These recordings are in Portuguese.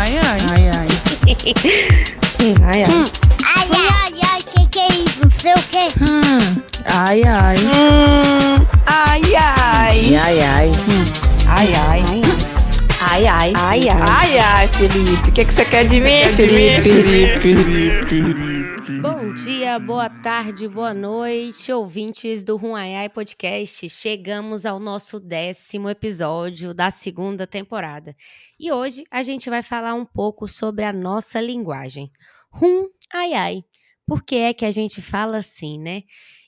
Ai, ai. Ai, ai. ai, ai. Ai, ai, ai, que que é isso? Não sei o que. Hum. Ai, ai. Hum, ai, ai. Ai, ai. Ai, ai. Ai, ai. Ai, ai. Ai, ai, Felipe. O que, que você quer de mim, Felipe? Bom dia, boa tarde, boa noite, ouvintes do Ruaiai Podcast. Chegamos ao nosso décimo episódio da segunda temporada. E hoje a gente vai falar um pouco sobre a nossa linguagem. Rum, ai, ai. Por que é que a gente fala assim, né?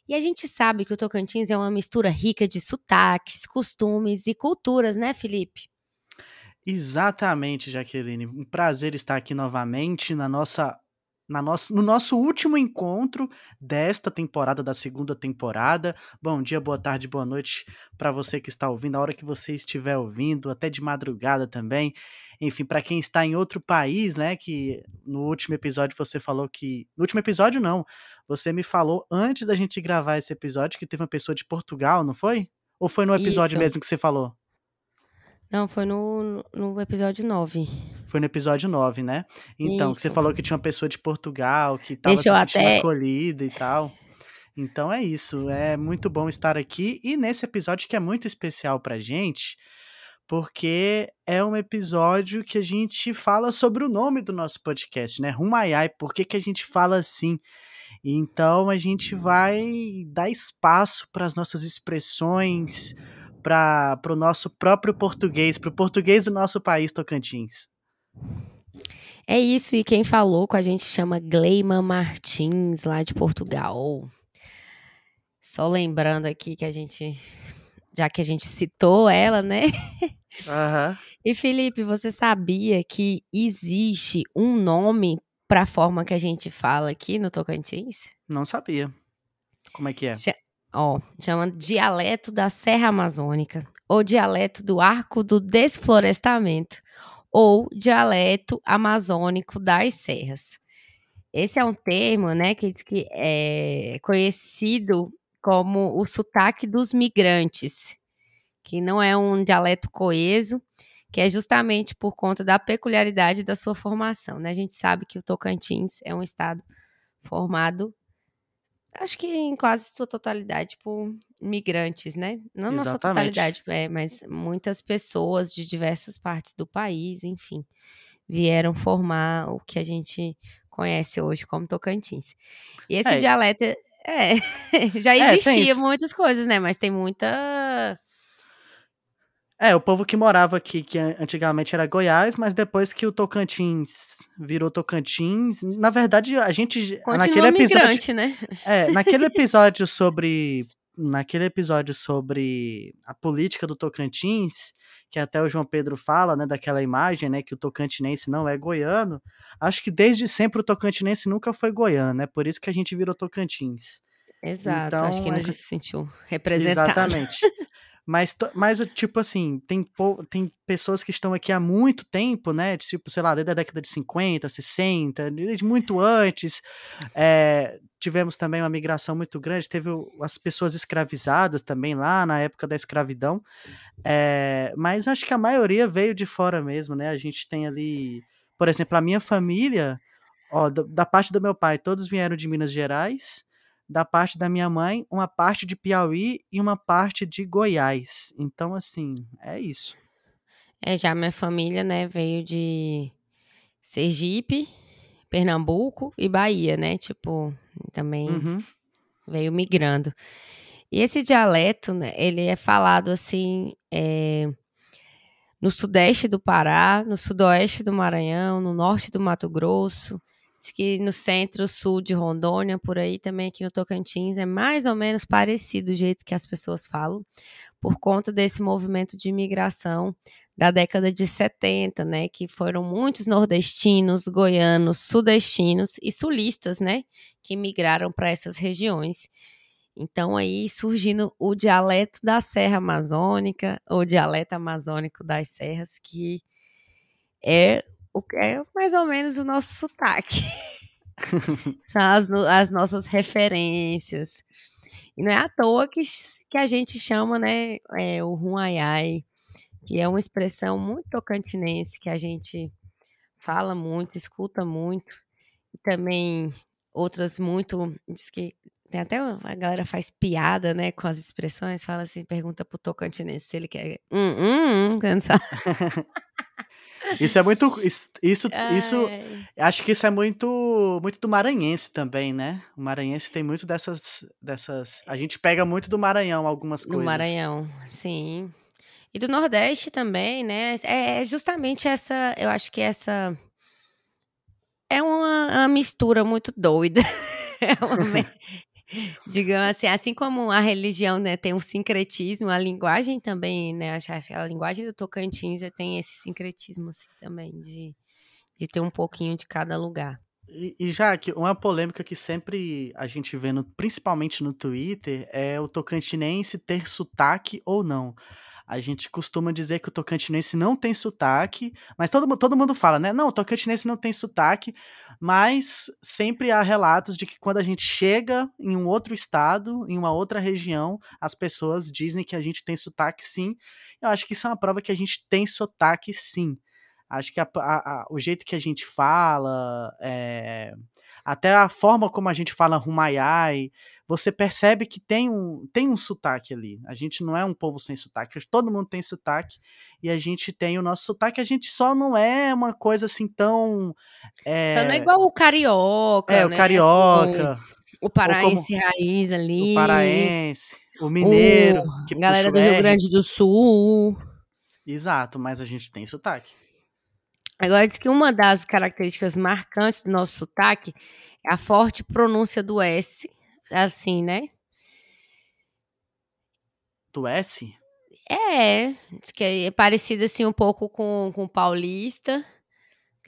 E a gente sabe que o Tocantins é uma mistura rica de sotaques, costumes e culturas, né, Felipe? Exatamente, Jaqueline. Um prazer estar aqui novamente na nossa, na nosso, no nosso último encontro desta temporada, da segunda temporada. Bom dia, boa tarde, boa noite para você que está ouvindo, a hora que você estiver ouvindo, até de madrugada também. Enfim, para quem está em outro país, né? Que no último episódio você falou que. No último episódio, não. Você me falou antes da gente gravar esse episódio que teve uma pessoa de Portugal, não foi? Ou foi no episódio Isso. mesmo que você falou? Não, foi no, no episódio 9. Foi no episódio 9, né? Então, você Isso. falou que tinha uma pessoa de Portugal que estava se sentindo até- acolhida e tal. Então é isso, é muito bom estar aqui e nesse episódio que é muito especial pra gente, porque é um episódio que a gente fala sobre o nome do nosso podcast, né? Rumaiai, por que, que a gente fala assim? Então a gente vai dar espaço para as nossas expressões, para o nosso próprio português, para o português do nosso país, Tocantins. É isso, e quem falou com a gente chama Gleima Martins, lá de Portugal. Só lembrando aqui que a gente, já que a gente citou ela, né? Aham. E Felipe, você sabia que existe um nome para a forma que a gente fala aqui no Tocantins? Não sabia. Como é que é? Ó, chama dialeto da Serra Amazônica, ou dialeto do Arco do Desflorestamento, ou dialeto amazônico das serras. Esse é um termo, né, que diz que é conhecido como o sotaque dos migrantes, que não é um dialeto coeso, que é justamente por conta da peculiaridade da sua formação, né? A gente sabe que o Tocantins é um estado formado acho que em quase sua totalidade por migrantes, né? Não na sua totalidade, é, mas muitas pessoas de diversas partes do país, enfim, vieram formar o que a gente conhece hoje como Tocantins. E esse É. dialeto é, já É, existia isso. muitas coisas, né? Mas tem muita É, o povo que morava aqui, que an- antigamente era Goiás, mas depois que o Tocantins virou Tocantins, na verdade a gente continua naquele episódio, migrante, né? é, naquele episódio sobre naquele episódio sobre a política do Tocantins, que até o João Pedro fala, né, daquela imagem, né, que o tocantinense não é goiano. Acho que desde sempre o tocantinense nunca foi goiano, né? Por isso que a gente virou Tocantins. Exato, Então, acho que nunca gente- se sentiu representado. Exatamente. Mas, mas, tipo assim, tem, tem pessoas que estão aqui há muito tempo, né? Tipo, sei lá, desde a década de 50, 60, desde muito antes. É, tivemos também uma migração muito grande. Teve as pessoas escravizadas também lá na época da escravidão. É, mas acho que a maioria veio de fora mesmo, né? A gente tem ali, por exemplo, a minha família, ó, da parte do meu pai, todos vieram de Minas Gerais da parte da minha mãe, uma parte de Piauí e uma parte de Goiás. Então, assim, é isso. É, já minha família, né, veio de Sergipe, Pernambuco e Bahia, né? Tipo, também Uhum. veio migrando. E esse dialeto, né, ele é falado assim é, no sudeste do Pará, no sudoeste do Maranhão, no norte do Mato Grosso. Que no centro-sul de Rondônia, por aí também aqui no Tocantins, é mais ou menos parecido o jeito que as pessoas falam, por conta desse movimento de imigração da década de 70, né? Que foram muitos nordestinos, goianos, sudestinos e sulistas, né? Que migraram para essas regiões. Então, aí surgindo o dialeto da Serra Amazônica, ou dialeto amazônico das serras, que é, é mais ou menos o nosso sotaque. São as, as nossas referências. E não é à toa que, que a gente chama, né, é, o Ruaiai, que é uma expressão muito tocantinense que a gente fala muito, escuta muito. E também outras muito. Diz que tem até uma- a galera faz piada, né, com as expressões, fala assim, pergunta pro tocantinense se ele quer. Hum, hum, hum. Isso é muito. Isso, isso, isso- acho que isso é muito, muito do maranhense também, né? O maranhense tem muito dessas, dessas. A gente pega muito do Maranhão algumas coisas. Maranhão, sim. E do Nordeste também, né? É é justamente essa, eu acho que essa é uma, uma mistura muito doida. É uma digamos assim, assim como a religião, né, tem um sincretismo, a linguagem também, né? Que a linguagem do Tocantins eh, tem esse sincretismo assim também de, de ter um pouquinho de cada lugar. E, e já que uma polêmica que sempre a gente vê, no- principalmente no Twitter, é o tocantinense ter sotaque ou não. A gente costuma dizer que o tocantinense não tem sotaque, mas todo, todo mundo fala, né? Não, o tocantinense não tem sotaque, mas sempre há relatos de que quando a gente chega em um outro estado, em uma outra região, as pessoas dizem que a gente tem sotaque sim. Eu acho que isso é uma prova que a gente tem sotaque sim. Acho que a- a- a- o jeito que a gente fala, é, até a forma como a gente fala rumaiai, você percebe que tem um, tem um sotaque ali. A gente não é um povo sem sotaque, todo mundo tem sotaque e a gente tem o nosso sotaque, a gente só não é uma coisa assim tão. É, Só não é igual o carioca, é, né? o carioca, Assim, o paraense raiz ali. o paraense, o mineiro, que galera do o Rio. Grande do Sul. Exato, mas a gente tem sotaque. Agora, diz que uma das características marcantes do nosso sotaque é a forte pronúncia do S, assim, né? Do S? É, diz que é parecido assim um pouco com, com o paulista.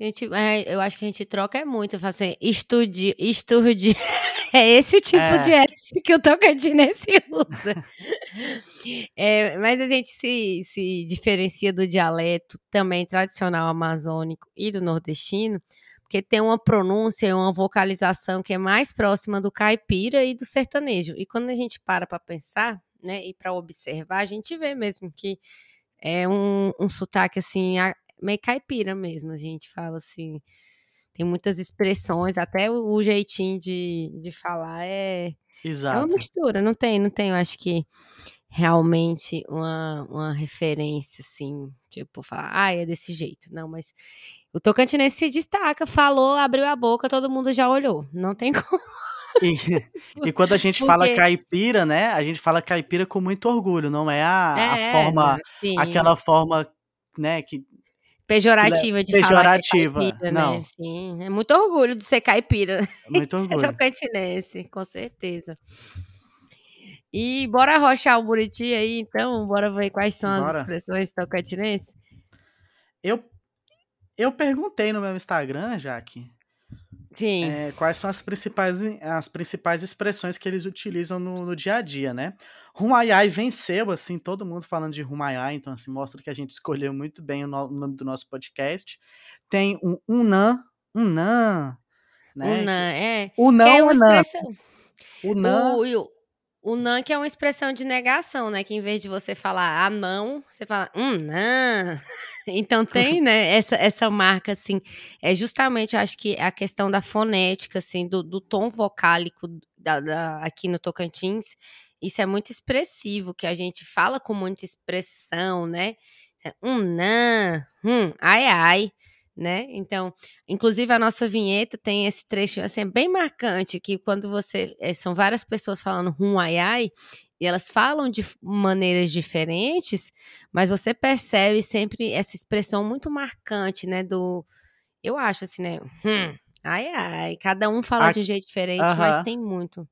A gente, é, eu acho que a gente troca é muito, fala assim, estude, estude. É esse tipo É. de S que o tocantinense usa. É, mas a gente se, se diferencia do dialeto também tradicional amazônico e do nordestino, porque tem uma pronúncia e uma vocalização que é mais próxima do caipira e do sertanejo. E quando a gente para para pensar, né, e para observar, a gente vê mesmo que é um, um sotaque assim, meio caipira mesmo. A gente fala assim, tem muitas expressões, até o, o jeitinho de, de falar é, é uma Exato. mistura, não tem, não tem, eu acho que realmente uma, uma referência, assim, tipo, falar, ah, é desse jeito. Não, mas o Tocantinense se destaca, falou, abriu a boca, todo mundo já olhou. Não tem como. E, e quando a gente fala caipira, né? A gente fala caipira com muito orgulho, não é a, a É, forma, assim, aquela forma, né, que pejorativa de pejorativa, falar que é caipira, não. né? Sim, é muito orgulho de ser caipira. muito Ser orgulho. tocantinense, com certeza. E bora rochar o Buriti aí, então? Bora ver quais são Bora. as expressões tocantinenses? Eu eu perguntei no meu Instagram, Jaque, Sim. é, quais são as principais, as principais expressões que eles utilizam no, no dia a dia, né? Rumaiai venceu, assim, todo mundo falando de Rumaiai, então, assim, mostra que a gente escolheu muito bem o, no- o nome do nosso podcast. Tem um Unã, Unã, né? Unã, é. Não, é não. expressão. O o, não que é uma expressão de negação, né? Que em vez de você falar ah, não, você fala um não. Então tem, né, essa, essa marca, assim, é justamente, acho que a questão da fonética, assim, do, do tom vocálico da, da- aqui no Tocantins, isso é muito expressivo, que a gente fala com muita expressão, né? Um não, hum, ai, ai, né? Então, Inclusive, a nossa vinheta tem esse trecho assim, é bem marcante, que quando você. eh, são várias pessoas falando rum ai ai, e elas falam de maneiras diferentes, mas você percebe sempre essa expressão muito marcante, né? Do. Eu acho assim, né? Hum, ai ai. Cada um fala A- de um jeito diferente, mas Aham. tem muito.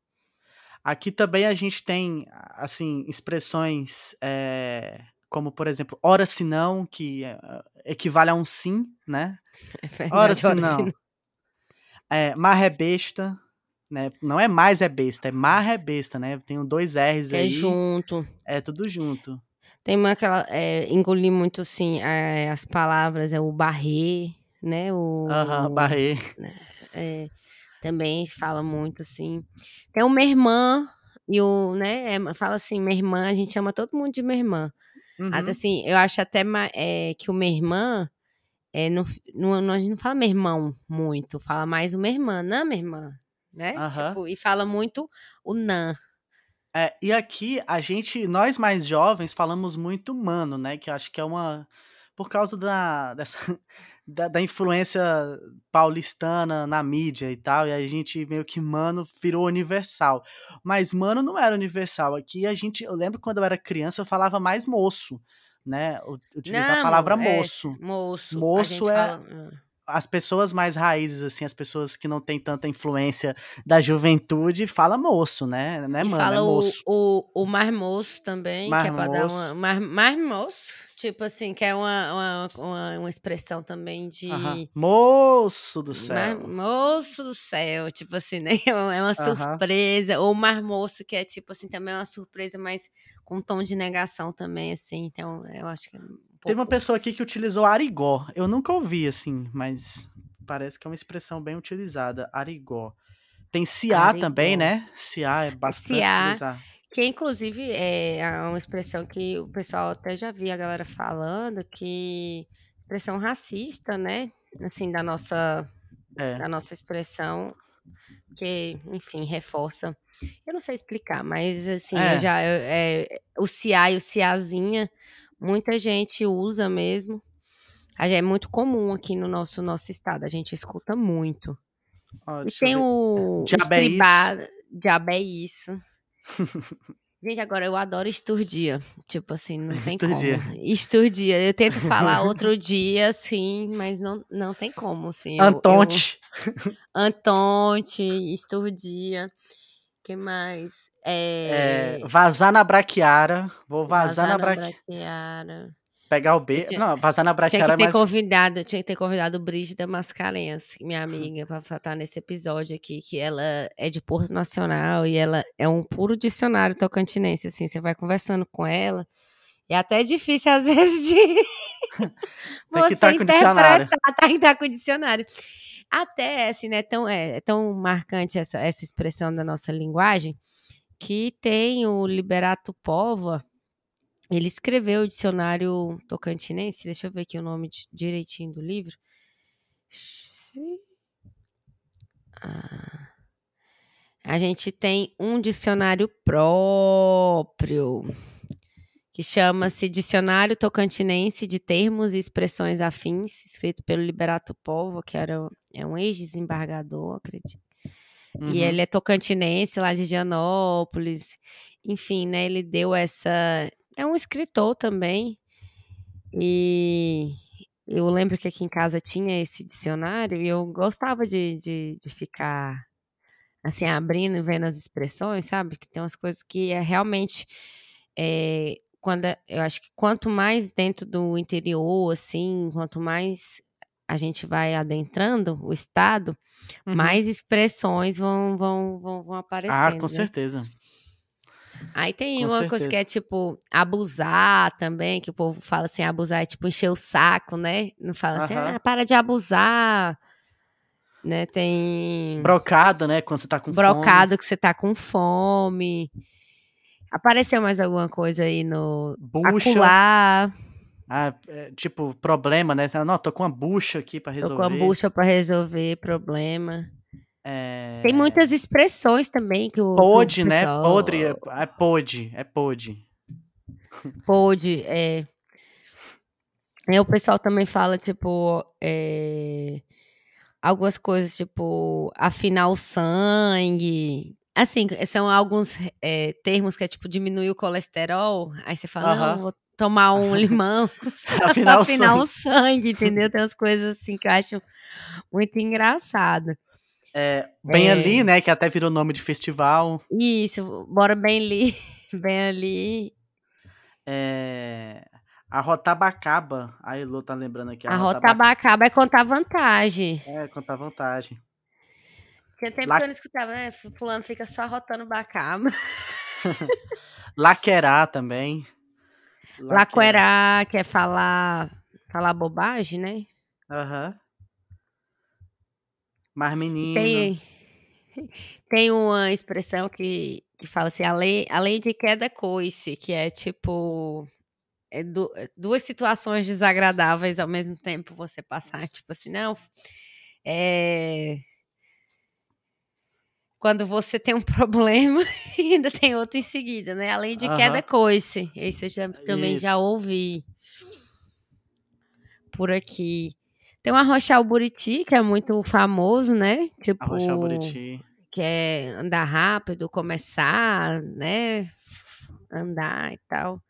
Aqui também a gente tem, assim, expressões é, como, por exemplo, ora se não, que é, equivale a um sim, né? É verdade, Ora se ora não. É, mar é besta, né? Não é mais é besta, é mar é besta, né? Tem dois R's É aí, junto. é tudo junto. Tem uma aquela. É, engolir muito, assim, é, as palavras, é o barrer, né? O, Aham, barrei. É, também se fala muito assim. Tem o minha irmã e o, né? é, fala assim, minha irmã, a gente chama todo mundo de minha irmã. Uhum. Assim, eu acho até é, que o minha irmã é, não, não, a gente não fala meu irmão muito, fala mais o minha irmã, não minha irmã, né? Aham. Tipo, e fala muito o nan. É, e aqui a gente, nós mais jovens, falamos muito mano, né? Que eu acho que é uma. Por causa da, dessa, da, da influência paulistana na mídia e tal, e a gente meio que mano virou universal. Mas mano não era universal. Aqui a gente. Eu lembro quando eu era criança, eu falava mais moço, né? Utilizar a palavra é, moço. Moço. Moço é- fala. As pessoas mais raízes, assim, as pessoas que não têm tanta influência da juventude, fala moço, né? Não é E mano, é fala o, moço. o, o mar moço também, que é pra dar Marmoço. uma. Mar, mar moço, tipo assim, que é uma, uma, uma, uma expressão também de. Aham. Moço do céu. Mar moço do céu, tipo assim, né? É uma é uma Aham. surpresa. Ou mar moço, que é tipo assim, também é uma surpresa, mas com um tom de negação também, assim. Então, eu acho que é um Teve uma pouco- pessoa aqui que utilizou arigó. Eu nunca ouvi, assim, mas parece que é uma expressão bem utilizada. Arigó. Tem ciá também, Arigó. né? Ciá é bastante Ciá. utilizado. Que inclusive é uma expressão que o pessoal até já vi a galera falando, que expressão racista, né? Assim, da nossa, É. da nossa expressão, que, enfim, reforça. Eu não sei explicar, mas assim, É. já eu- é, o ciá e o ciazinha, muita gente usa mesmo. É muito comum aqui no nosso, nosso estado, a gente escuta muito. Ó, E eu tem o, Diabo é isso. estribado. Diabo é isso. Gente, agora eu adoro esturdia. Tipo assim, não tem Esturdia. como. Esturdia. Eu tento falar outro dia, assim, mas não, não tem como, assim. Eu- Antonte. eu- Antonte, esturdia. Que mais? É, É... vazar na braquiara. Vou vazar, na braquiara. braquiara. Pegar o B. tinha- Não, vazar na Tinha braquiara que é ter mais. convidado, tinha que ter convidado Brígida Mascarenhas, minha amiga, pra estar nesse episódio aqui, que ela é de Porto Nacional e ela é um puro dicionário tocantinense, assim, você vai conversando com ela, é até difícil às vezes de tá com o dicionário. interpretar, tá tá com o dicionário. Até, assim, né, tão, é, é tão marcante essa, essa expressão da nossa linguagem, que tem o Liberato Pova, ele escreveu o dicionário tocantinense, deixa eu ver aqui o nome di- direitinho do livro. Ah. A gente tem um dicionário próprio, que chama-se Dicionário Tocantinense de Termos e Expressões Afins, escrito pelo Liberato Povo, que era é um ex-desembargador, acredito. Uhum. E ele é tocantinense, lá de Gianópolis. Enfim, né? Ele deu essa. É um escritor também. E eu lembro que aqui em casa tinha esse dicionário e eu gostava de, de, de ficar assim, abrindo e vendo as expressões, sabe? Que tem umas coisas que é realmente. é, quando eu acho que quanto mais dentro do interior, assim, quanto mais a gente vai adentrando o estado, Uhum. mais expressões vão, vão, vão, vão aparecendo. Ah, com né? certeza. Aí tem Com uma coisa que é tipo abusar também, que o povo fala assim, abusar é tipo encher o saco, né? Não fala assim, Aham. ah, para de abusar. Né? Tem Brocado, né? Quando você tá com fome. brocado que você tá com fome. Apareceu mais alguma coisa aí no Bucha. acular, Ah, é, tipo, problema, né? Não, tô com uma bucha aqui pra tô resolver. com a bucha pra resolver problema. É... Tem muitas expressões também que o que o Pode, né? Podre, é, é pode, é pode. Pode, é. É, o pessoal também fala, tipo, é, algumas coisas, tipo, afinar o sangue. Assim, são alguns é, termos que é, tipo, diminuir o colesterol. Aí você fala, Aham. não, vou tomar um limão Afinar o afinar sangue. o sangue, entendeu? Tem umas coisas assim que eu acho muito engraçado. É, bem É. ali, né? Que até virou nome de festival. Isso, bora bem ali, bem ali. É... A Rotabacaba. A Elo tá lembrando aqui. A Rotaba- rotabacaba é contar vantagem. É, contar vantagem. Tinha tempo La- que eu não escutava, né? Fulano fica só rotando bacaba. Laquerar também. Laquerar. Laquerar, que é falar, falar bobagem, né? Aham. Mas menino. Tem, tem uma expressão que, que fala assim, além, além de queda coice, que é tipo... é du- é duas situações desagradáveis ao mesmo tempo você passar, tipo assim, não, é quando você tem um problema e ainda tem outro em seguida, né? Além de Aham. queda coice. Esse eu já, também já Isso. ouvi por aqui. Tem o Arrochal Buriti, que é muito famoso, né? Tipo, Arrochar Buriti. que é andar rápido, começar, né? Andar e tal.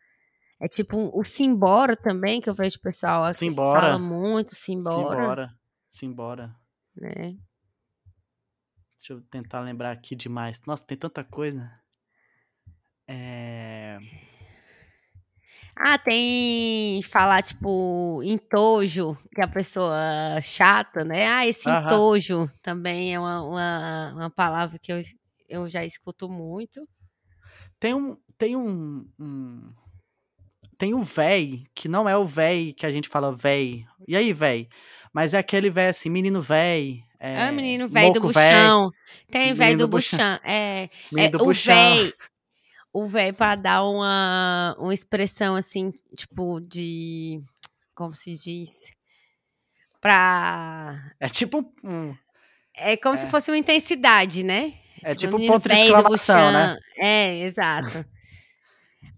É tipo um- o Simbora também, que eu vejo pessoal assim, Simbora. fala muito Simbora, Simbora. Simbora. né? Deixa eu tentar lembrar aqui demais. Nossa, tem tanta coisa. É... Ah, tem falar, tipo, entojo, que é a pessoa chata, né? Ah, esse Aham. entojo também é uma, uma, uma palavra que eu, eu já escuto muito. Tem um. Tem um. um- Tem um véi, que não é o véi que a gente fala véi. E aí, véi? Mas é aquele véi assim, menino véi. É, Ah, menino velho do buchão. Tem velho do do buchão. buchão. É, menino é do o buchão. véi. O véi pra dar uma, uma expressão assim, tipo, de. Como se diz? Pra. É tipo um. É como se É. fosse uma intensidade, né? É tipo um menino ponto de velho exclamação, né? É, exato.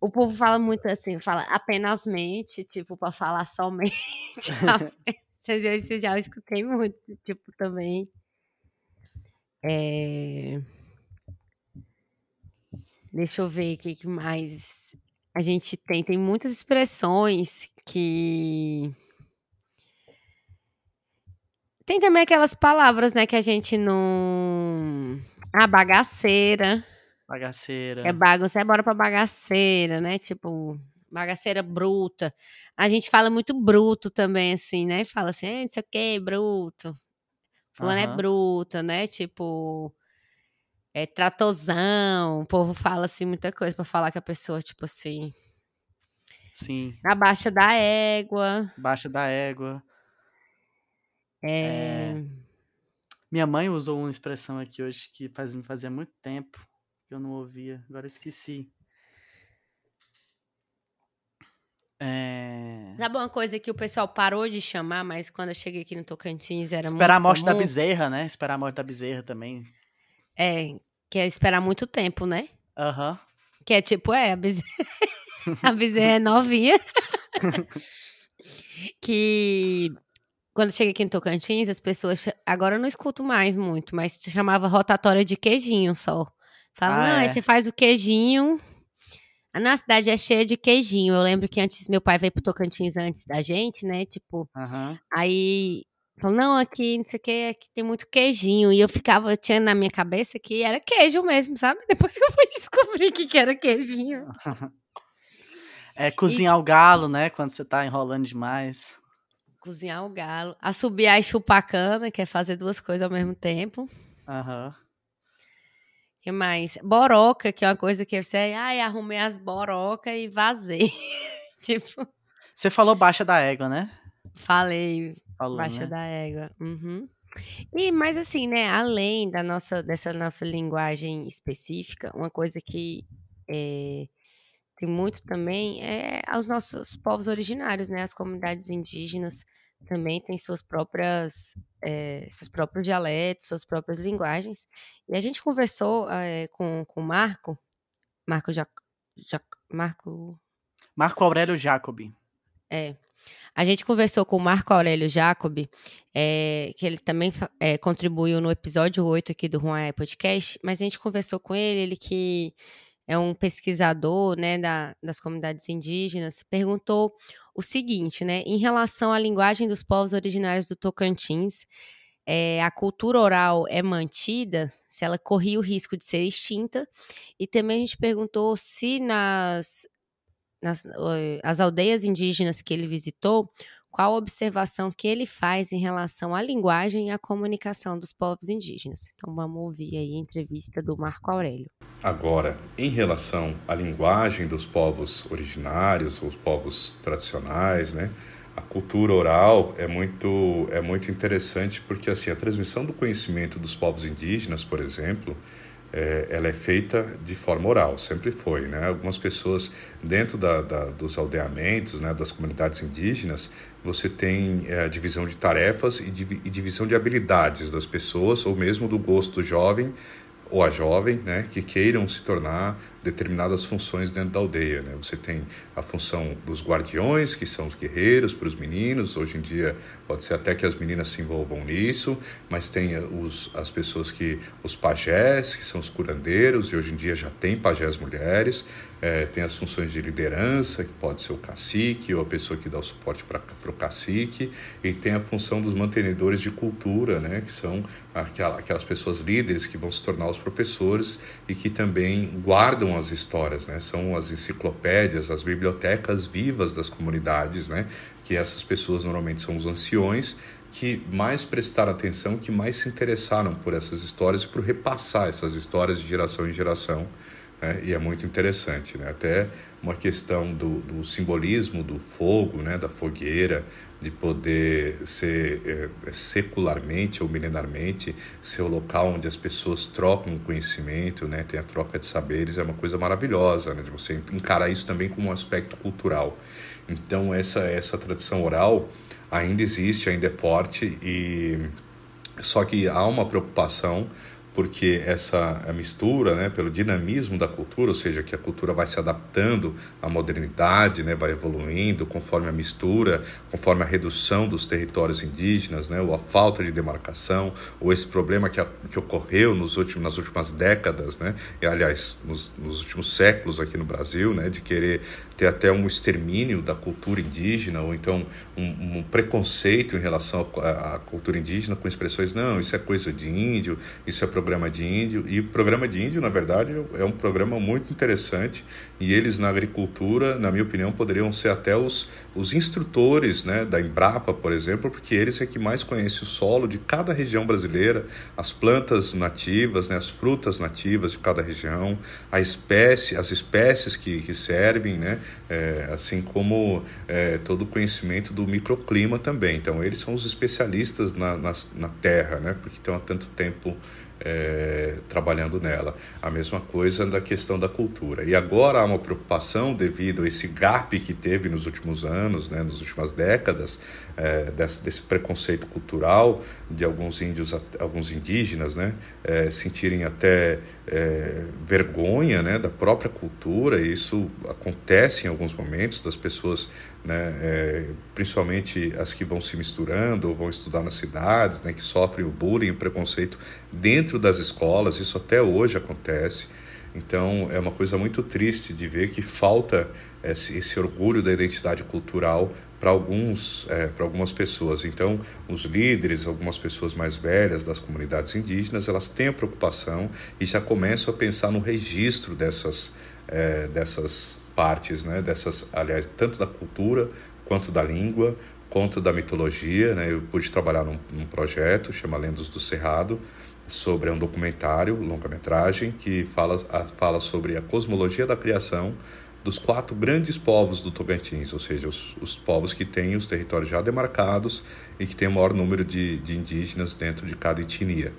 O povo fala muito assim, fala apenasmente, tipo, pra falar somente. Vocês eu já escutei muito, tipo, também. É... Deixa eu ver o que, que mais a gente tem. Tem muitas expressões que. Tem também aquelas palavras, né, que a gente não. Ah, bagaceira. Bagaceira. É bagunça, é bora pra bagaceira, né? Tipo, bagaceira bruta. A gente fala muito bruto também, assim, né? Fala assim, "Ah, não sei o que, bruto. Fulano é Aham. bruta, né? Tipo, é tratozão. O povo fala, assim, muita coisa pra falar que a pessoa, tipo assim, Sim. na baixa da égua. Baixa da égua. É... Minha mãe usou uma expressão aqui hoje que faz, fazia muito tempo que eu não ouvia. Agora esqueci. É... Sabe uma coisa que o pessoal parou de chamar, mas quando eu cheguei aqui no Tocantins era Esperar a morte da comum? bezerra, né? Esperar a morte da bezerra também. É, que é esperar muito tempo, né? Aham. Que é tipo, é, a bezerra, a bezerra é novinha. que quando cheguei aqui em Tocantins, as pessoas. Agora eu não escuto mais muito, mas chamava rotatória de queijinho só. Fala, Ah, não, aí é? você faz o queijinho. A nossa cidade é cheia de queijinho. Eu lembro que antes meu pai veio pro Tocantins antes da gente, né? Tipo, Aham. aí. Falou, não, aqui, não sei o que, aqui tem muito queijinho. E eu ficava, eu tinha na minha cabeça que era queijo mesmo, sabe? Depois que eu fui descobrir que, que era queijinho. É cozinhar o galo, né? Quando você tá enrolando demais. Cozinhar o galo. Assobiar e chupar cana, que é fazer duas coisas ao mesmo tempo. Aham. Que mais? Boroca, que é uma coisa que você, ai, arrumei as borocas e vazei. tipo, Você falou baixa da égua, né? falei, Falou, baixa né? da égua. Uhum. E, mas assim, né, além da nossa, dessa nossa linguagem específica, uma coisa que é, tem muito também é aos nossos povos originários, né, as comunidades indígenas também têm suas próprias, é, seus próprios dialetos, suas próprias linguagens. E a gente conversou é, com, com o Marco, Marco Jac, Jac, Marco Marco Aurélio Jacobi. é. A gente conversou com o Marco Aurélio Jacobi, é, que ele também é, contribuiu no episódio 8 aqui do Ruaé Podcast, mas a gente conversou com ele, ele que é um pesquisador né, da- das comunidades indígenas, perguntou o seguinte, né? Em relação à linguagem dos povos originários do Tocantins, é, a cultura oral é mantida, se ela corria o risco de ser extinta, e também a gente perguntou se nas nas eh, as aldeias indígenas que ele visitou, qual a observação que ele faz em relação à linguagem e à comunicação dos povos indígenas. Então vamos ouvir aí a entrevista do Marco Aurélio. Agora, em relação à linguagem dos povos originários, os povos tradicionais, né? A cultura oral é muito é muito interessante porque assim a transmissão do conhecimento dos povos indígenas, por exemplo, é, ela é feita de forma oral, sempre foi. Né? Algumas pessoas, dentro da, da, dos aldeamentos, né, das comunidades indígenas, você tem é, a divisão de tarefas e, e divisão de habilidades das pessoas, ou mesmo do gosto do jovem ou a jovem, né, que queiram se tornar determinadas funções dentro da aldeia. Né? Você tem a função dos guardiões, que são os guerreiros para os meninos. Hoje em dia pode ser até que as meninas se envolvam nisso, mas tem os, as pessoas que os pajés, que são os curandeiros, e hoje em dia já tem pajés mulheres. É, tem as funções de liderança, que pode ser o cacique ou a pessoa que dá o suporte para o cacique, e tem a função dos mantenedores de cultura, né, que são aquela, aquelas pessoas líderes que vão se tornar os professores e que também guardam as histórias, né? São as enciclopédias, as bibliotecas vivas das comunidades, né? Que essas pessoas normalmente são os anciões que mais prestaram atenção, que mais se interessaram por essas histórias e por repassar essas histórias de geração em geração. Né? E é muito interessante, né? Até uma questão do, do simbolismo do fogo, né? Da fogueira, de poder ser é, secularmente ou milenarmente ser o local onde as pessoas trocam conhecimento, né, tem a troca de saberes, é uma coisa maravilhosa, né, de você encarar isso também como um aspecto cultural. Então essa essa tradição oral ainda existe, ainda é forte e só que há uma preocupação porque essa mistura, né, pelo dinamismo da cultura, ou seja, que a cultura vai se adaptando à modernidade, né, vai evoluindo conforme a mistura, conforme a redução dos territórios indígenas, né, ou a falta de demarcação, ou esse problema que, a, que ocorreu nos últimos, nas últimas décadas, né, e, aliás, nos, nos últimos séculos aqui no Brasil, né, de querer ter até um extermínio da cultura indígena, ou então um, um preconceito em relação à, cultura indígena com expressões, não, isso é coisa de índio, isso é programa de índio. E o programa de índio, na verdade, é um programa muito interessante, e eles na agricultura, na minha opinião, poderiam ser até os, os instrutores né, da Embrapa, por exemplo, porque eles é que mais conhecem o solo de cada região brasileira, as plantas nativas, né, as frutas nativas de cada região, a espécie, as espécies que, que servem, né, é, assim como é, todo o conhecimento do microclima também. Então, eles são os especialistas na, na, na terra, né, porque estão há tanto tempo é, trabalhando nela. A mesma coisa da questão da cultura. E agora há uma preocupação devido a esse gap que teve nos últimos anos, né, nas últimas décadas, é, desse, desse, preconceito cultural de alguns índios, alguns indígenas, né, é, sentirem até é, vergonha, né, da própria cultura. E isso acontece em alguns momentos das pessoas né, é, principalmente as que vão se misturando ou vão estudar nas cidades, né, que sofrem o bullying, o preconceito dentro das escolas, isso até hoje acontece. Então é uma coisa muito triste de ver que falta esse, esse orgulho da identidade cultural para alguns é, para algumas pessoas. Então os líderes, algumas pessoas mais velhas das comunidades indígenas, elas têm a preocupação e já começam a pensar no registro dessas é, dessas partes, né, dessas, aliás, tanto da cultura quanto da língua, quanto da mitologia. Né? Eu pude trabalhar num, num projeto chama Lendas do Cerrado, sobre um documentário, longa-metragem, que fala, fala sobre a cosmologia da criação dos quatro grandes povos do Tocantins, ou seja, os, os povos que têm os territórios já demarcados e que têm o maior número de, de indígenas dentro de cada etnia.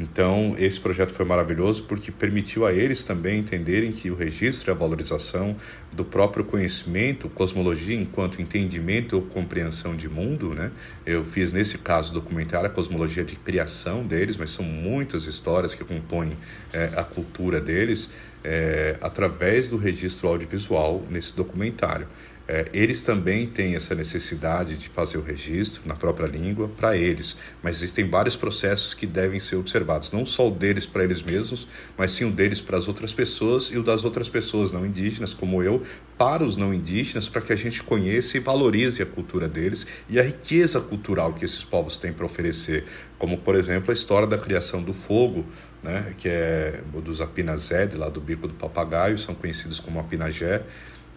Então, esse projeto foi maravilhoso porque permitiu a eles também entenderem que o registro e a valorização do próprio conhecimento, cosmologia enquanto entendimento ou compreensão de mundo, né? Eu fiz nesse caso documentário a cosmologia de criação deles, mas são muitas histórias que compõem é, a cultura deles é, através do registro audiovisual nesse documentário. É, eles também têm essa necessidade de fazer o registro na própria língua para eles, mas existem vários processos que devem ser observados, não só o deles para eles mesmos, mas sim o deles para as outras pessoas e o das outras pessoas não indígenas, como eu, para os não indígenas, para que a gente conheça e valorize a cultura deles e a riqueza cultural que esses povos têm para oferecer, como por exemplo a história da criação do fogo, né, que é dos Apinazed, lá do Bico do Papagaio, são conhecidos como Apinagé,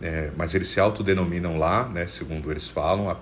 é, mas eles se autodenominam lá, né, segundo eles falam, a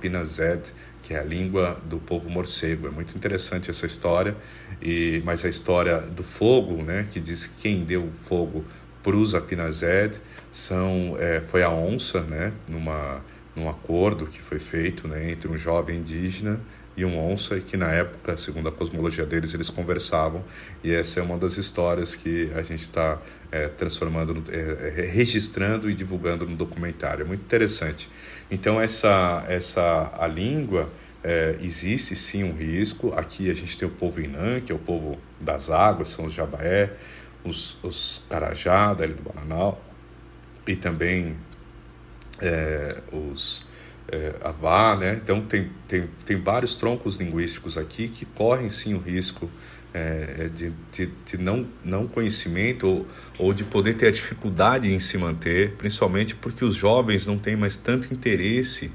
que é a língua do povo morcego. É muito interessante essa história, e, mas a história do fogo, né, que diz que quem deu fogo para os Apinazed são, é, foi a onça, né, numa, num acordo que foi feito né, entre um jovem indígena e um onça, e que na época, segundo a cosmologia deles, eles conversavam. E essa é uma das histórias que a gente está é, transformando, é, registrando e divulgando no documentário. É muito interessante. Então, essa, essa a língua. É, existe sim um risco. Aqui a gente tem o povo Inã, que é o povo das águas, são os Jabaé, os, os Carajá, da Ilha do Bananal, e também é, os é, Avá, né? Então tem, tem, tem vários troncos linguísticos aqui que correm sim o risco é, de, de, de, não, não conhecimento ou, ou de poder ter a dificuldade em se manter, principalmente porque os jovens não têm mais tanto interesse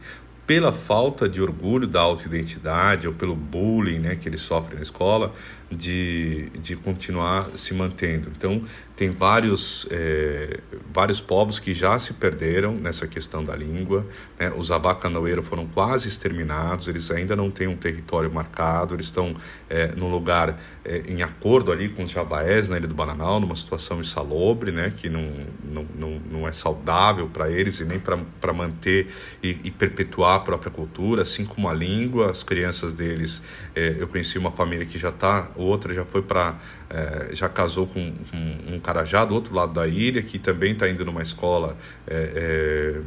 pela falta de orgulho da autoidentidade ou pelo bullying né, que eles sofrem na escola, de, de continuar se mantendo. Então, tem vários, é, vários povos que já se perderam nessa questão da língua. Né? Os abacanoeiros foram quase exterminados, eles ainda não têm um território marcado, eles estão é, num lugar é, em acordo ali com os jabaés na Ilha do Bananal, numa situação insalubre, né? que não, não, não, não é saudável para eles e nem para manter e, e, perpetuar a própria cultura, assim como a língua. As crianças deles, é, eu conheci uma família que já está outra já foi para é, já casou com, com, um carajá do outro lado da ilha que também está indo numa escola é, é,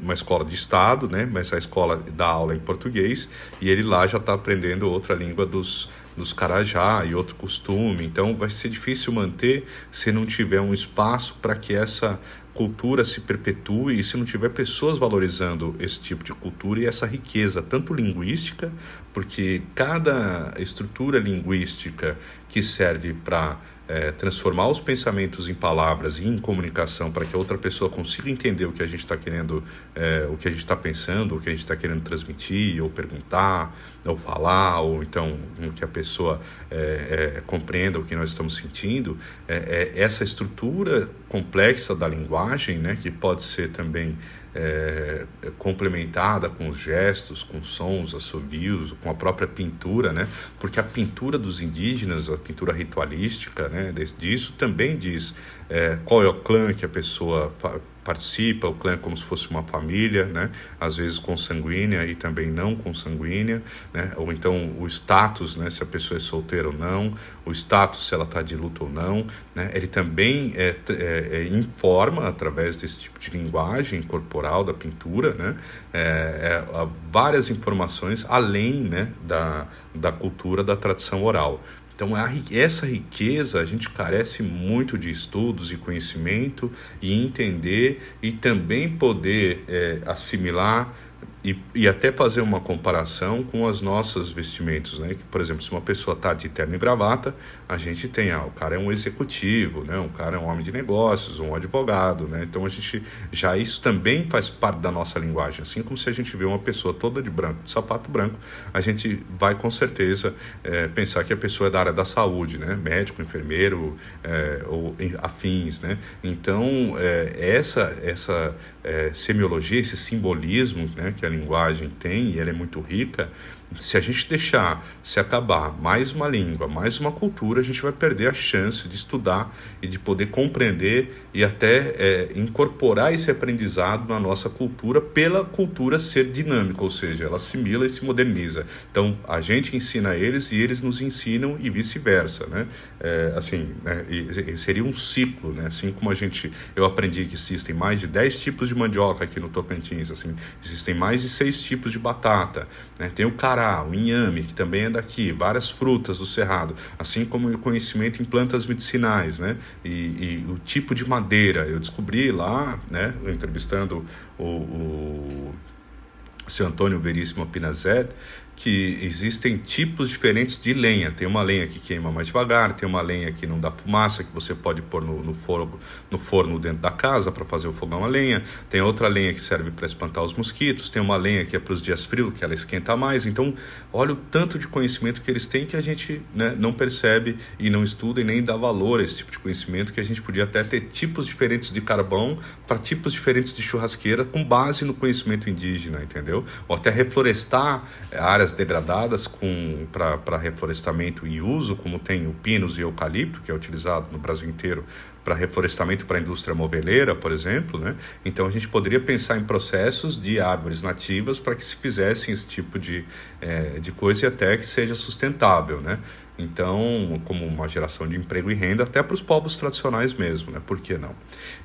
uma escola de estado né? Mas a escola dá aula em português e ele lá já está aprendendo outra língua dos dos carajá e outro costume. Então vai ser difícil manter se não tiver um espaço para que essa cultura se perpetue e se não tiver pessoas valorizando esse tipo de cultura e essa riqueza, tanto linguística, porque cada estrutura linguística que serve para é, transformar os pensamentos em palavras e em comunicação para que a outra pessoa consiga entender o que a gente está querendo, é, o que a gente está pensando, o que a gente está querendo transmitir, ou perguntar, ou falar, ou então que a pessoa é, compreenda o que nós estamos sentindo, essa estrutura complexa da linguagem, né, que pode ser também é, complementada com os gestos, com sons, assovios, com a própria pintura, né? Porque a pintura dos indígenas, a pintura ritualística, né? Disso também diz é, qual é o clã que a pessoa participa, o clã é como se fosse uma família, né? às vezes consanguínea e também não consanguínea, né? ou então o status, né? se a pessoa é solteira ou não, o status se ela está de luto ou não, né? ele também é, é, é, informa através desse tipo de linguagem corporal da pintura, né? É, é, várias informações além né? da, da cultura da tradição oral. Então, essa riqueza a gente carece muito de estudos e conhecimento e entender e também poder é, assimilar e, e até fazer uma comparação com as nossas vestimentas, né? Que, por exemplo, se uma pessoa está de terno e gravata, a gente tem, ah, o cara é um executivo, né? Um cara é um homem de negócios, um advogado, né? Então a gente já isso também faz parte da nossa linguagem, assim como se a gente vê uma pessoa toda de branco, de sapato branco, a gente vai com certeza é, pensar que a pessoa é da área da saúde, né? Médico, enfermeiro é, ou afins, né? Então é, essa essa semiologia, esse simbolismo, né? Que a linguagem tem, e ela é muito rica, se a gente deixar se acabar mais uma língua, mais uma cultura, a gente vai perder a chance de estudar e de poder compreender e até é, incorporar esse aprendizado na nossa cultura pela cultura ser dinâmica, ou seja, ela assimila e se moderniza. Então, a gente ensina eles e eles nos ensinam e vice-versa, né? É, assim, né? E seria um ciclo, né? Assim como a gente, eu aprendi que existem mais de 10 tipos de mandioca aqui no Tocantins, assim, existem mais de seis tipos de batata, né? Tem o cará, o inhame, que também é daqui, várias frutas do cerrado, assim como o conhecimento em plantas medicinais, né? E, e o tipo de madeira. Eu descobri lá, né, entrevistando o, o seu Antônio Veríssimo Pinazet, que existem tipos diferentes de lenha. Tem uma lenha que queima mais devagar, tem uma lenha que não dá fumaça, que você pode pôr no, no, forno, no forno dentro da casa para fazer o fogão a lenha. Tem outra lenha que serve para espantar os mosquitos. Tem uma lenha que é para os dias frios, que ela esquenta mais. Então, olha o tanto de conhecimento que eles têm que a gente né, não percebe e não estuda e nem dá valor a esse tipo de conhecimento, que a gente podia até ter tipos diferentes de carvão para tipos diferentes de churrasqueira com base no conhecimento indígena, entendeu? Ou até reflorestar áreas áreas degradadas para reflorestamento e uso, como tem o pinus e eucalipto, que é utilizado no Brasil inteiro para reflorestamento para a indústria moveleira, por exemplo, né? Então a gente poderia pensar em processos de árvores nativas para que se fizessem esse tipo de, é, de coisa e até que seja sustentável, né? Então, como uma geração de emprego e renda, até para os povos tradicionais mesmo, né? Por que não?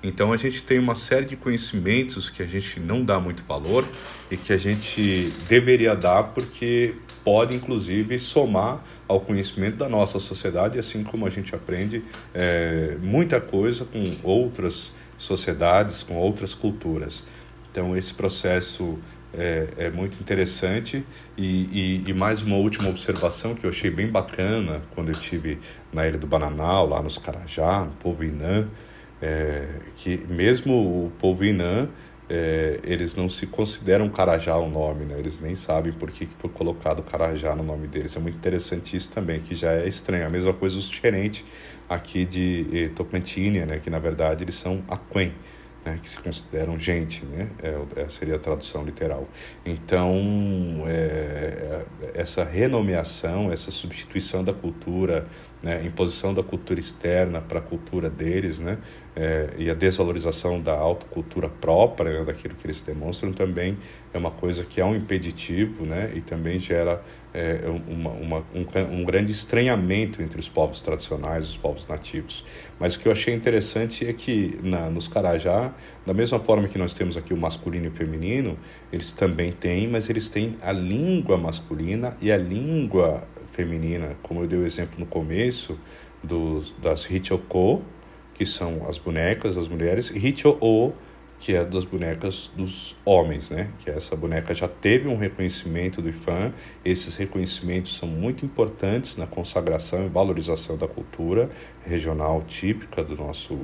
Então, a gente tem uma série de conhecimentos que a gente não dá muito valor e que a gente deveria dar porque pode, inclusive, somar ao conhecimento da nossa sociedade, assim como a gente aprende é, muita coisa com outras sociedades, com outras culturas. Então, esse processo é, é muito interessante. E, e, e, mais uma última observação que eu achei bem bacana quando eu tive na Ilha do Bananal, lá nos Carajá, no povo Inã, é, que mesmo o povo Inã, é, eles não se consideram Carajá o nome, né? eles nem sabem por que foi colocado Carajá no nome deles. É muito interessante isso também, que já é estranho. A mesma coisa os diferentes aqui de eh, Tocantins, né? que na verdade eles são Aquém né, que se consideram gente, né, é, é, seria a tradução literal. Então, é, é, essa renomeação, essa substituição da cultura, né, imposição da cultura externa para a cultura deles, né, é, e a desvalorização da autocultura própria, né, daquilo que eles demonstram, também é uma coisa que é um impeditivo, né, e também gera é, uma, uma, um, um, grande estranhamento entre os povos tradicionais os povos nativos. Mas o que eu achei interessante é que na, nos Carajá, da mesma forma que nós temos aqui o masculino e o feminino, eles também têm, mas eles têm a língua masculina e a língua feminina, como eu dei o exemplo no começo, dos, das Hichoko, que são as bonecas, as mulheres, Hicho-o, que é das bonecas dos homens, né? Que essa boneca já teve um reconhecimento do IFAM. Esses reconhecimentos são muito importantes na consagração e valorização da cultura regional típica do nosso,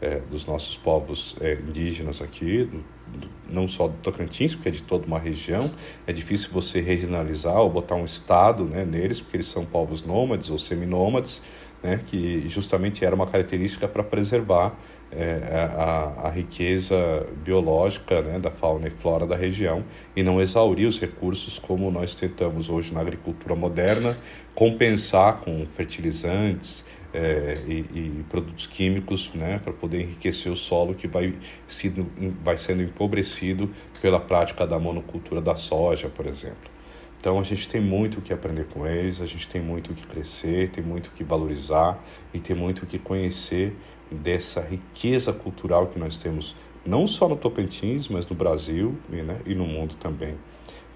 é, dos nossos povos é, indígenas aqui, do, do, não só do Tocantins, porque é de toda uma região. É difícil você regionalizar ou botar um estado né, neles, porque eles são povos nômades ou seminômades, né? Que justamente era uma característica para preservar é, a, a, riqueza biológica né, da fauna e flora da região e não exaurir os recursos como nós tentamos hoje na agricultura moderna compensar com fertilizantes é, e, e, produtos químicos né, para poder enriquecer o solo que vai, sido, vai sendo empobrecido pela prática da monocultura da soja, por exemplo. Então a gente tem muito o que aprender com eles, a gente tem muito o que crescer, tem muito o que valorizar e tem muito o que conhecer dessa riqueza cultural que nós temos, não só no Tocantins, mas no Brasil e, né, e no mundo também.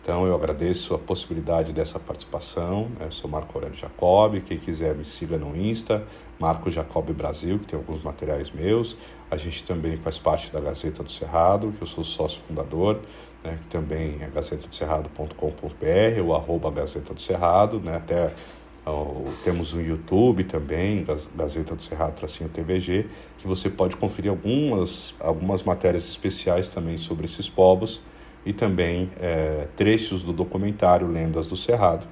Então eu agradeço a possibilidade dessa participação. Né? Eu sou Marco Aurélio Jacob. Quem quiser me siga no Insta, Marco Jacob Brasil, que tem alguns materiais meus. A gente também faz parte da Gazeta do Cerrado, que eu sou sócio fundador, né? que também é gazetadocerrado.com.br ou arroba Gazeta do Cerrado, né? até temos um YouTube também, Gazeta do Cerrado Tracinho TVG, que você pode conferir algumas, algumas matérias especiais também sobre esses povos e também é, trechos do documentário Lendas do Cerrado.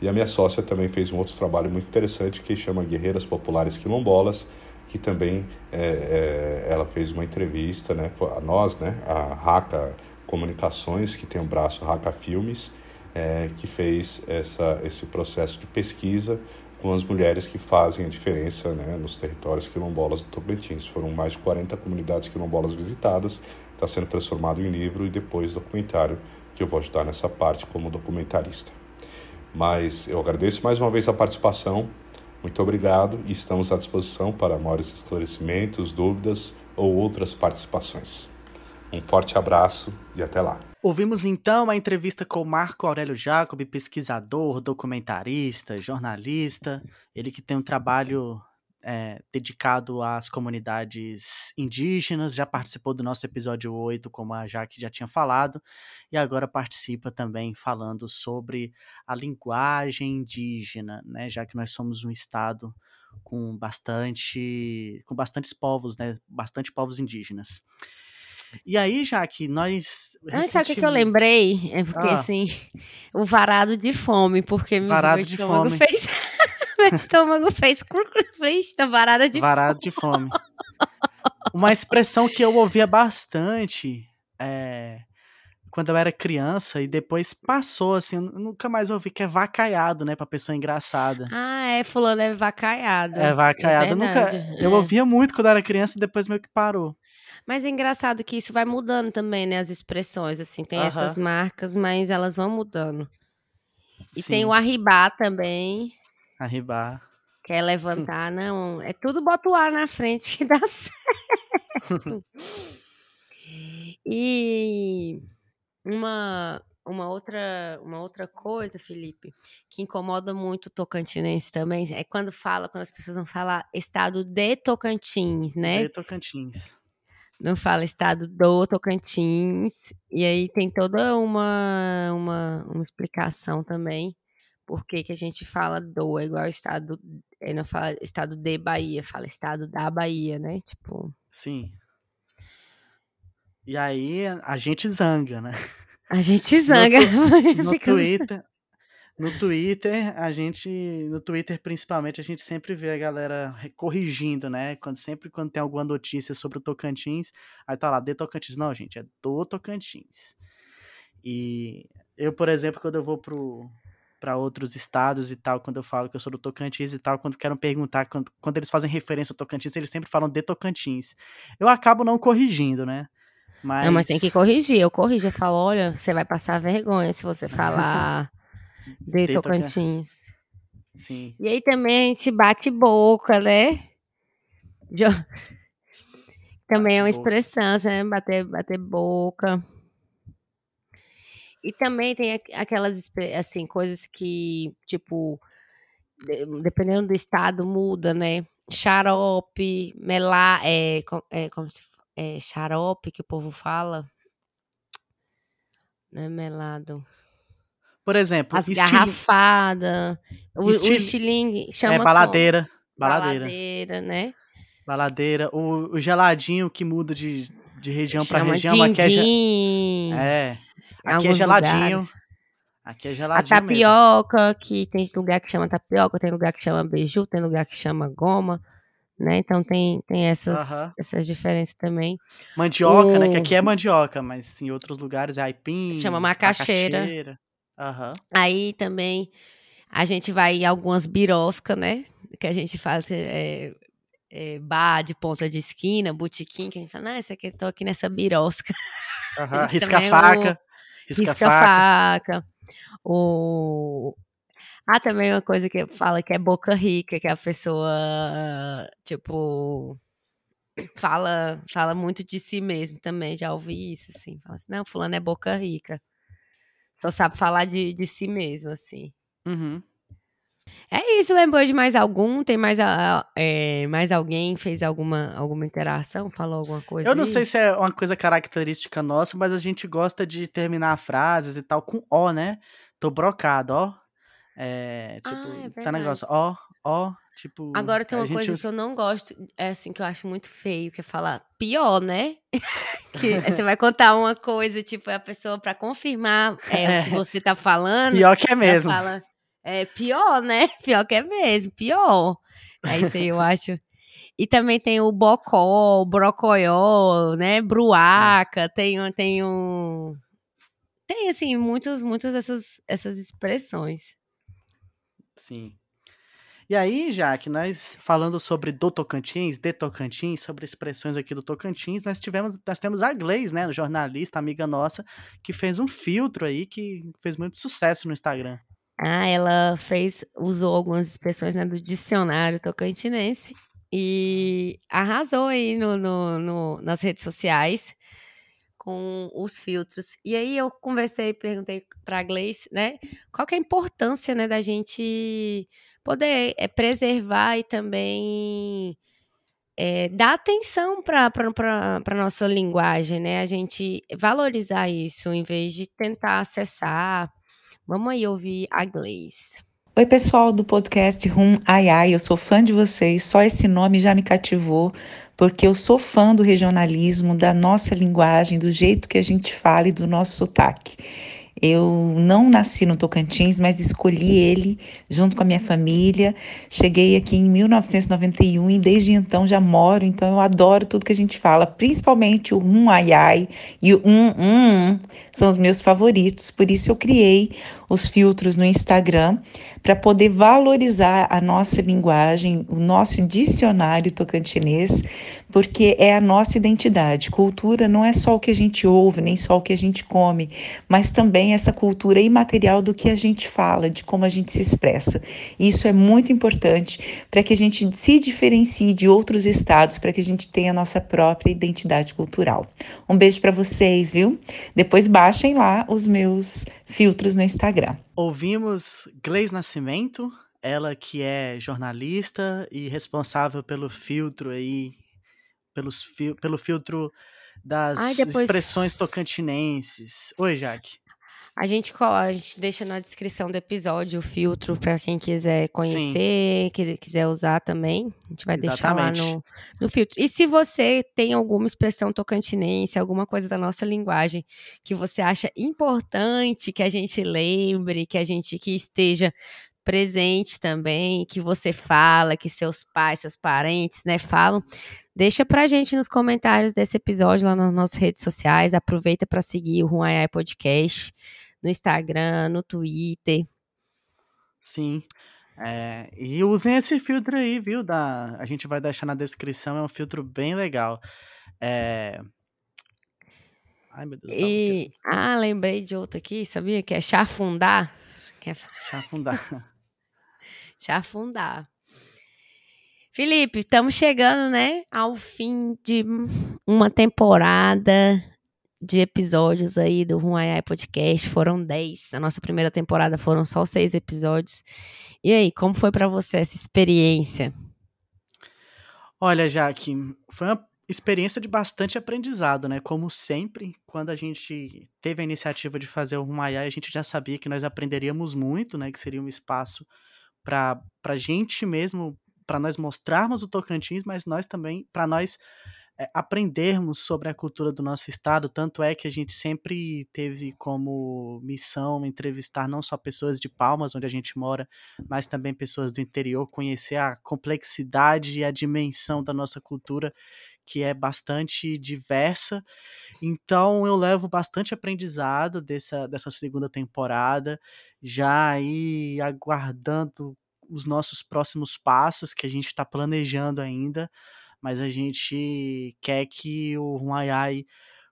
E a minha sócia também fez um outro trabalho muito interessante que chama Guerreiras Populares Quilombolas, que também é, é, ela fez uma entrevista, né, a nós, né, a Raca Comunicações, que tem o braço Raca Filmes, é, que fez essa, esse processo de pesquisa com as mulheres que fazem a diferença né, nos territórios quilombolas do Tocantins. Foram mais de 40 comunidades quilombolas visitadas, está sendo transformado em livro e depois documentário, que eu vou ajudar nessa parte como documentarista. Mas eu agradeço mais uma vez a participação, muito obrigado e estamos à disposição para maiores esclarecimentos, dúvidas ou outras participações. Um forte abraço e até lá. Ouvimos então a entrevista com Marco Aurélio Jacob, pesquisador, documentarista, jornalista, ele que tem um trabalho é, dedicado às comunidades indígenas, já participou do nosso episódio 8, como a Jaque já tinha falado, e agora participa também falando sobre a linguagem indígena, né, já que nós somos um estado com bastante com bastantes povos, né, bastante povos indígenas. E aí, já que nós. Ah, sabe o que, eu lembrei? É porque, ah. assim, o varado de fome, porque varado meu estômago fome. fez. meu estômago fez. fez varada de varado fome. de fome. Uma expressão que eu ouvia bastante é, quando eu era criança e depois passou, assim, eu nunca mais ouvi que é vacaiado, né, pra pessoa engraçada. Ah, é, fulano é vacaiado. É vacaiado. eu nunca, verdade, eu é. ouvia muito quando eu era criança e depois meio que parou. Mas é engraçado que isso vai mudando também, né? As expressões, assim, tem Aham. essas marcas, mas elas vão mudando. E tem Sim. o arribar também, Arribar. que é levantar, não. É tudo bota o ar na frente que dá certo. e uma, uma, outra, uma outra coisa, Felipe, que incomoda muito o Tocantinense também, é quando fala, quando as pessoas vão falar estado de Tocantins, né? De Tocantins. Não fala estado do Tocantins. E aí tem toda uma, uma, uma explicação também. Por que, que a gente fala do, é igual estado. é, não fala estado de Bahia, fala estado da Bahia, né? Tipo. Sim. E aí a gente zanga, né? A gente zanga. No Fica- Twitter, no Twitter, a gente, no Twitter principalmente, a gente sempre vê a galera corrigindo, né? Quando sempre quando tem alguma notícia sobre o Tocantins, aí tá lá, de Tocantins. Não, gente, é do Tocantins. E eu, por exemplo, quando eu vou pro para outros estados e tal, quando eu falo que eu sou do Tocantins e tal, quando quero perguntar, quando, quando eles fazem referência ao Tocantins, eles sempre falam de Tocantins. Eu acabo não corrigindo, né? Mas, Não, mas tem que corrigir. Eu corrijo, eu falo, olha, você vai passar vergonha se você falar de De Tocan- Tocantins. Sim. E aí também a gente bate boca, né? Jo- Também é uma boca. expressão, né? Bater, bater boca. E também tem aqu- aquelas, assim, coisas que, tipo, de- dependendo do estado, muda, né? Xarope, melá, é, é, como se, é xarope que o povo fala. Não é melado. Por exemplo, As garrafadas, o, o estili- estilingue, chama é baladeira, baladeira. Baladeira, né? Baladeira, o, o geladinho que muda de, de região Chama região. Aqui é, ge- din-din, é, em aqui é geladinho. lugares. Aqui é A geladinho mesmo. tapioca, que tem lugar que chama tapioca, tem lugar que chama beiju, tem lugar que chama goma, né? Então tem, tem essas, Aham. essas diferenças também. Mandioca, né? Que O- aqui é mandioca, mas em outros lugares é aipim. Chama macaxeira. macaxeira. Aham. Aí também a gente vai em algumas biroscas, né? Que a gente faz é, é, bar de ponta de esquina, botequim, que a gente fala, não, esse aqui, tô aqui nessa birosca. Esse Risca é faca. Risca, risca faca. faca. O... Ah, também uma coisa que fala que é boca rica, que a pessoa, tipo, fala, fala muito de si mesmo também, já ouvi isso, assim. Fala assim, não, fulano é boca rica. Só sabe falar de, de si mesmo, assim. Uhum. É isso, lembrou de mais algum? Tem mais, a- é, mais alguém fez alguma, alguma interação? Falou alguma coisa? Eu não aí? sei se é uma coisa característica nossa, mas a gente gosta de terminar frases e tal com ó, né? Tô brocado, ó. É, tipo, Ah, é tá negócio, ó, ó, tipo. Agora tem uma coisa usa- que eu não gosto, é assim, que eu acho muito feio, que é falar pior, né? que você vai contar uma coisa, tipo, a pessoa, pra confirmar é, o que você tá falando, Pior que é mesmo. fala, é pior, né? Pior que é mesmo, pior. É isso aí, eu acho. E também tem o bocó, o brocoió, né? Bruaca, tem, um- tem um... Tem, assim, muitas, muitas dessas essas expressões. Sim. E aí, já que nós falando sobre do Tocantins, de Tocantins, sobre expressões aqui do Tocantins, nós tivemos, nós temos a Gleis, né, jornalista, amiga nossa, que fez um filtro aí que fez muito sucesso no Instagram. Ah, ela fez, usou algumas expressões né, do dicionário tocantinense e arrasou aí no, no- no- nas redes sociais com os filtros. E aí eu conversei, perguntei para a Gleice, né, qual que é a importância, né, da gente poder eh, preservar e também eh, dar atenção para a nossa linguagem, né, a gente valorizar isso em vez de tentar acessar. Vamos aí ouvir a Gleice. Oi, pessoal do podcast Rum Ai Ai, eu sou fã de vocês, só esse nome já me cativou, porque eu sou fã do regionalismo, da nossa linguagem, do jeito que a gente fala e do nosso sotaque. Eu não nasci no Tocantins, mas escolhi ele junto com a minha família. Cheguei aqui em 1991 e desde então já moro, então eu adoro tudo que a gente fala, principalmente o um ai ai e o um um são os meus favoritos. Por isso eu criei os filtros no Instagram para poder valorizar a nossa linguagem, o nosso dicionário tocantinês, porque é a nossa identidade. Cultura não é só o que a gente ouve, nem só o que a gente come, mas também essa cultura imaterial do que a gente fala, de como a gente se expressa. Isso é muito importante para que a gente se diferencie de outros estados, para que a gente tenha a nossa própria identidade cultural. Um beijo para vocês, viu? Depois baixem lá os meus filtros no Instagram. Ouvimos Gleis Nascimento, ela que é jornalista e responsável pelo filtro aí, pelos fi pelo filtro das Ai, depois- expressões tocantinenses. Oi, Jaque. A gente, a gente deixa na descrição do episódio o filtro para quem quiser conhecer, que quiser usar também. A gente vai deixar lá Exatamente. no, no filtro. E se você tem alguma expressão tocantinense, alguma coisa da nossa linguagem que você acha importante que a gente lembre, que a gente que esteja presente também, que você fala, que seus pais, seus parentes, né, falam, deixa pra gente nos comentários desse episódio lá nas nossas redes sociais. Aproveita para seguir o Ruaiai Podcast no Instagram, no Twitter. Sim. É, e usem esse filtro aí, viu? Da, a gente vai deixar na descrição, é um filtro bem legal. É... Ai, meu Deus, E ah, lembrei de outro aqui, sabia? Que é chafundar. Que é Deixa eu afundar. chafundar. Felipe, estamos chegando, né, ao fim de uma temporada de episódios aí do Ruaiai Podcast. Foram 10. Na nossa primeira temporada foram só seis episódios. E aí, como foi pra você essa experiência? Olha, Jaque, foi uma experiência de bastante aprendizado, né? Como sempre, quando a gente teve a iniciativa de fazer o Rumaiá, a gente já sabia que nós aprenderíamos muito, né? Que seria um espaço para a gente mesmo, para nós mostrarmos o Tocantins, mas nós também, para nós é, aprendermos sobre a cultura do nosso estado. Tanto é que a gente sempre teve como missão entrevistar não só pessoas de Palmas, onde a gente mora, mas também pessoas do interior, conhecer a complexidade e a dimensão da nossa cultura, que é bastante diversa. Então eu levo bastante aprendizado dessa, dessa segunda temporada, já aí aguardando os nossos próximos passos que a gente está planejando ainda, mas a gente quer que o Huayai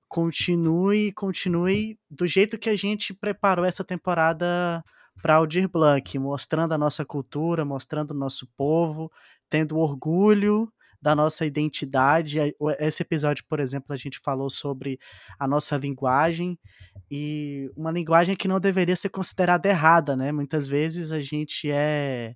continue, continue do jeito que a gente preparou essa temporada para Aldir Blanc, mostrando a nossa cultura, mostrando o nosso povo, tendo orgulho da nossa identidade. Esse episódio, por exemplo, a gente falou sobre a nossa linguagem e uma linguagem que não deveria ser considerada errada, né? Muitas vezes a gente é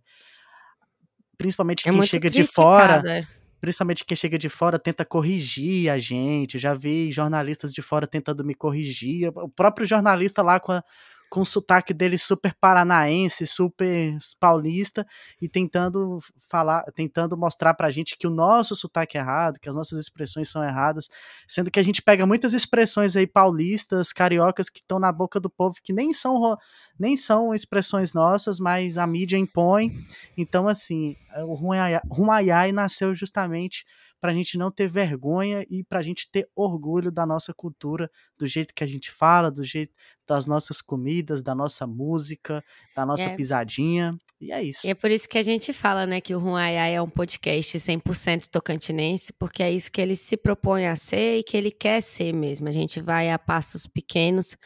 principalmente É quem chega de fora, é. Principalmente quem chega de fora tenta corrigir a gente. Já vi jornalistas de fora tentando me corrigir. O próprio jornalista lá com, a, com o sotaque dele super paranaense, super paulista, e tentando falar, tentando mostrar pra gente que o nosso sotaque é errado, que as nossas expressões são erradas, sendo que a gente pega muitas expressões aí paulistas, cariocas que estão na boca do povo que nem são nem são expressões nossas, mas a mídia impõe. Então, assim, o Rumaiai nasceu justamente para a gente não ter vergonha e para a gente ter orgulho da nossa cultura, do jeito que a gente fala, do jeito das nossas comidas, da nossa música, da nossa É. pisadinha. E é isso. E é por isso que a gente fala, né, que o Ruaiai é um podcast 100% tocantinense, porque é isso que ele se propõe a ser e que ele quer ser mesmo. A gente vai a passos pequenos,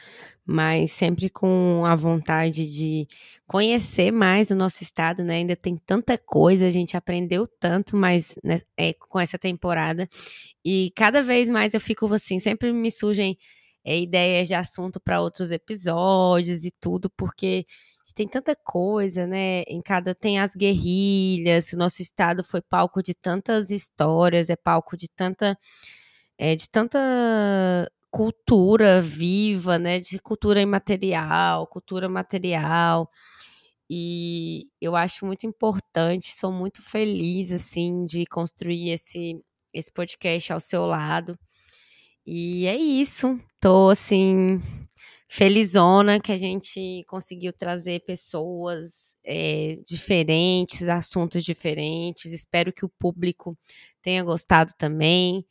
mas sempre com a vontade de conhecer mais o nosso estado, né? Ainda tem tanta coisa, a gente aprendeu tanto, mas né, é, com essa temporada. E cada vez mais eu fico assim, sempre me surgem é, ideias de assunto para outros episódios e tudo, porque tem tanta coisa, né? Em cada tem as guerrilhas, nosso estado foi palco de tantas histórias, é palco de tanta é, de tanta cultura viva, né? De cultura imaterial, cultura material. E eu acho muito importante, sou muito feliz assim de construir esse esse podcast ao seu lado. E é isso. Tô assim felizona que a gente conseguiu trazer pessoas é, diferentes, assuntos diferentes. Espero que o público tenha gostado também.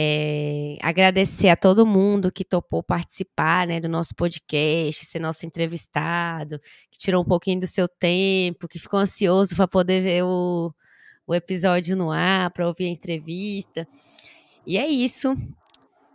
É, agradecer a todo mundo que topou participar né, do nosso podcast, ser nosso entrevistado, que tirou um pouquinho do seu tempo, que ficou ansioso para poder ver o, o episódio no ar, para ouvir a entrevista. E é isso.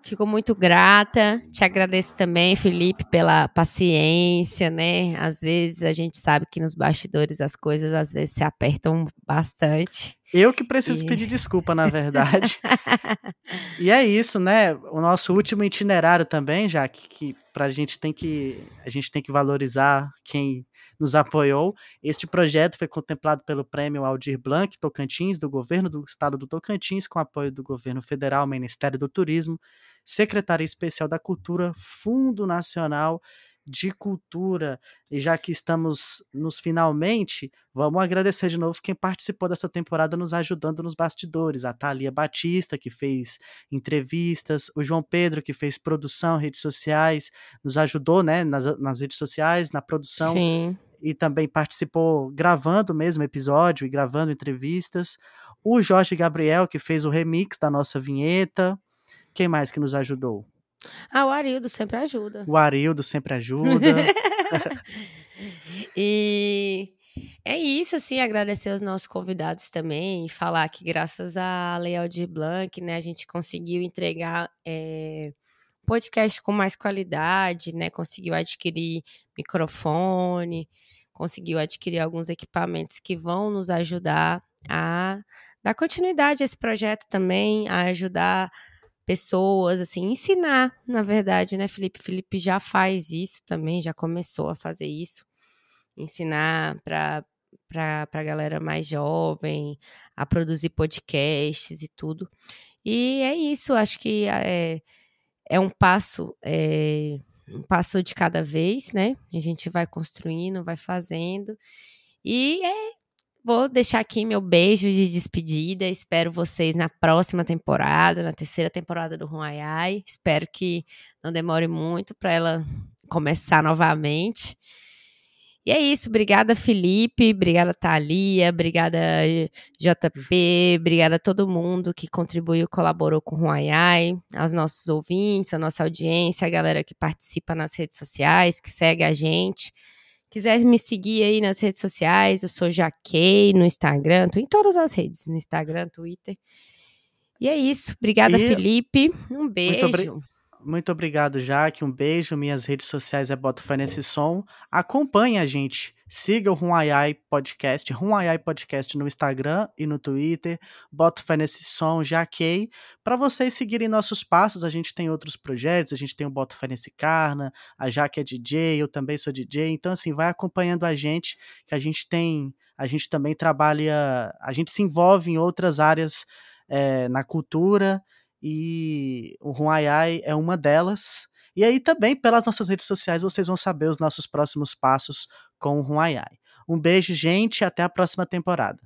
Fico muito grata. Te agradeço também, Felipe, pela paciência, né? Às vezes a gente sabe que nos bastidores as coisas às vezes se apertam bastante. Eu que preciso E- pedir desculpa, na verdade. e é isso, né? O nosso último itinerário também, já que, que pra gente tem que a gente tem que valorizar quem nos apoiou. Este projeto foi contemplado pelo Prêmio Aldir Blanc Tocantins do Governo do Estado do Tocantins, com apoio do Governo Federal, Ministério do Turismo, Secretaria Especial da Cultura, Fundo Nacional de Cultura. E já que estamos nos finalmente, vamos agradecer de novo quem participou dessa temporada nos ajudando nos bastidores. A Thalia Batista, que fez entrevistas, o João Pedro, que fez produção, redes sociais, nos ajudou né, nas, nas redes sociais, na produção Sim. e também participou gravando o mesmo episódio e gravando entrevistas. O Jorge Gabriel, que fez o remix da nossa vinheta. Quem mais que nos ajudou? Ah, o Arildo sempre ajuda. O Arildo sempre ajuda. E é isso, assim, agradecer os nossos convidados também, e falar que graças à Lei Aldir Blanc, né, a gente conseguiu entregar é, podcast com mais qualidade, né, conseguiu adquirir microfone, conseguiu adquirir alguns equipamentos que vão nos ajudar a dar continuidade a esse projeto também, a ajudar pessoas, assim, ensinar, na verdade, né, Felipe? Felipe já faz isso também, já começou a fazer isso, ensinar para para a galera mais jovem a produzir podcasts e tudo. E é isso, acho que é, é um passo, é, um passo de cada vez, né? A gente vai construindo, vai fazendo. E é, vou deixar aqui meu beijo de despedida. Espero vocês na próxima temporada, na terceira temporada do Ruaiai. Espero que não demore muito para ela começar novamente. E é isso, obrigada Felipe, obrigada Thalia, obrigada JP, obrigada a todo mundo que contribuiu, colaborou com o Ruaiai, aos nossos ouvintes, a nossa audiência, a galera que participa nas redes sociais, que segue a gente. Quiser me seguir aí nas redes sociais, eu sou Jaquei no Instagram, tô em todas as redes, no Instagram, Twitter. E é isso, obrigada E- Felipe, um beijo. obri- Muito obrigado, Jaque. Um beijo. Minhas redes sociais é Boto Fé Nesse Som. Acompanhe a gente. Siga o Ruaiai Podcast, Ruaiai Podcast no Instagram e no Twitter. Boto Fé Nesse Som, Jaquei. Para vocês seguirem nossos passos, a gente tem outros projetos. A gente tem o Boto Fé Nesse Carna, a Jaque é DJ, eu também sou DJ. Então, assim, vai acompanhando a gente, que a gente tem. A gente também trabalha. A gente se envolve em outras áreas eh, na cultura e o Ruaiai é uma delas. E aí também pelas nossas redes sociais vocês vão saber os nossos próximos passos com o Ruaiai. Um beijo, gente, e até a próxima temporada.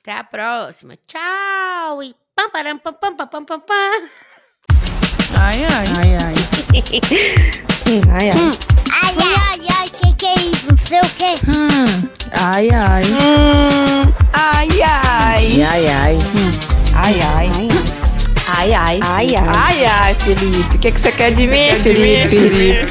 Até a próxima. Tchau! E pam, param, pam, pam, pam, pam, pam, pam. Ai, ai. Ai, ai. ai, ai. Ai, ai, ai, que que é isso? Não sei o que. Hum. Ai, ai. Hum, ai, ai. Ai, ai. Ai, ai. Ai, ai. Ai, ai. Ai, ai, Felipe. O que, que você quer de mim, Felipe? Felipe.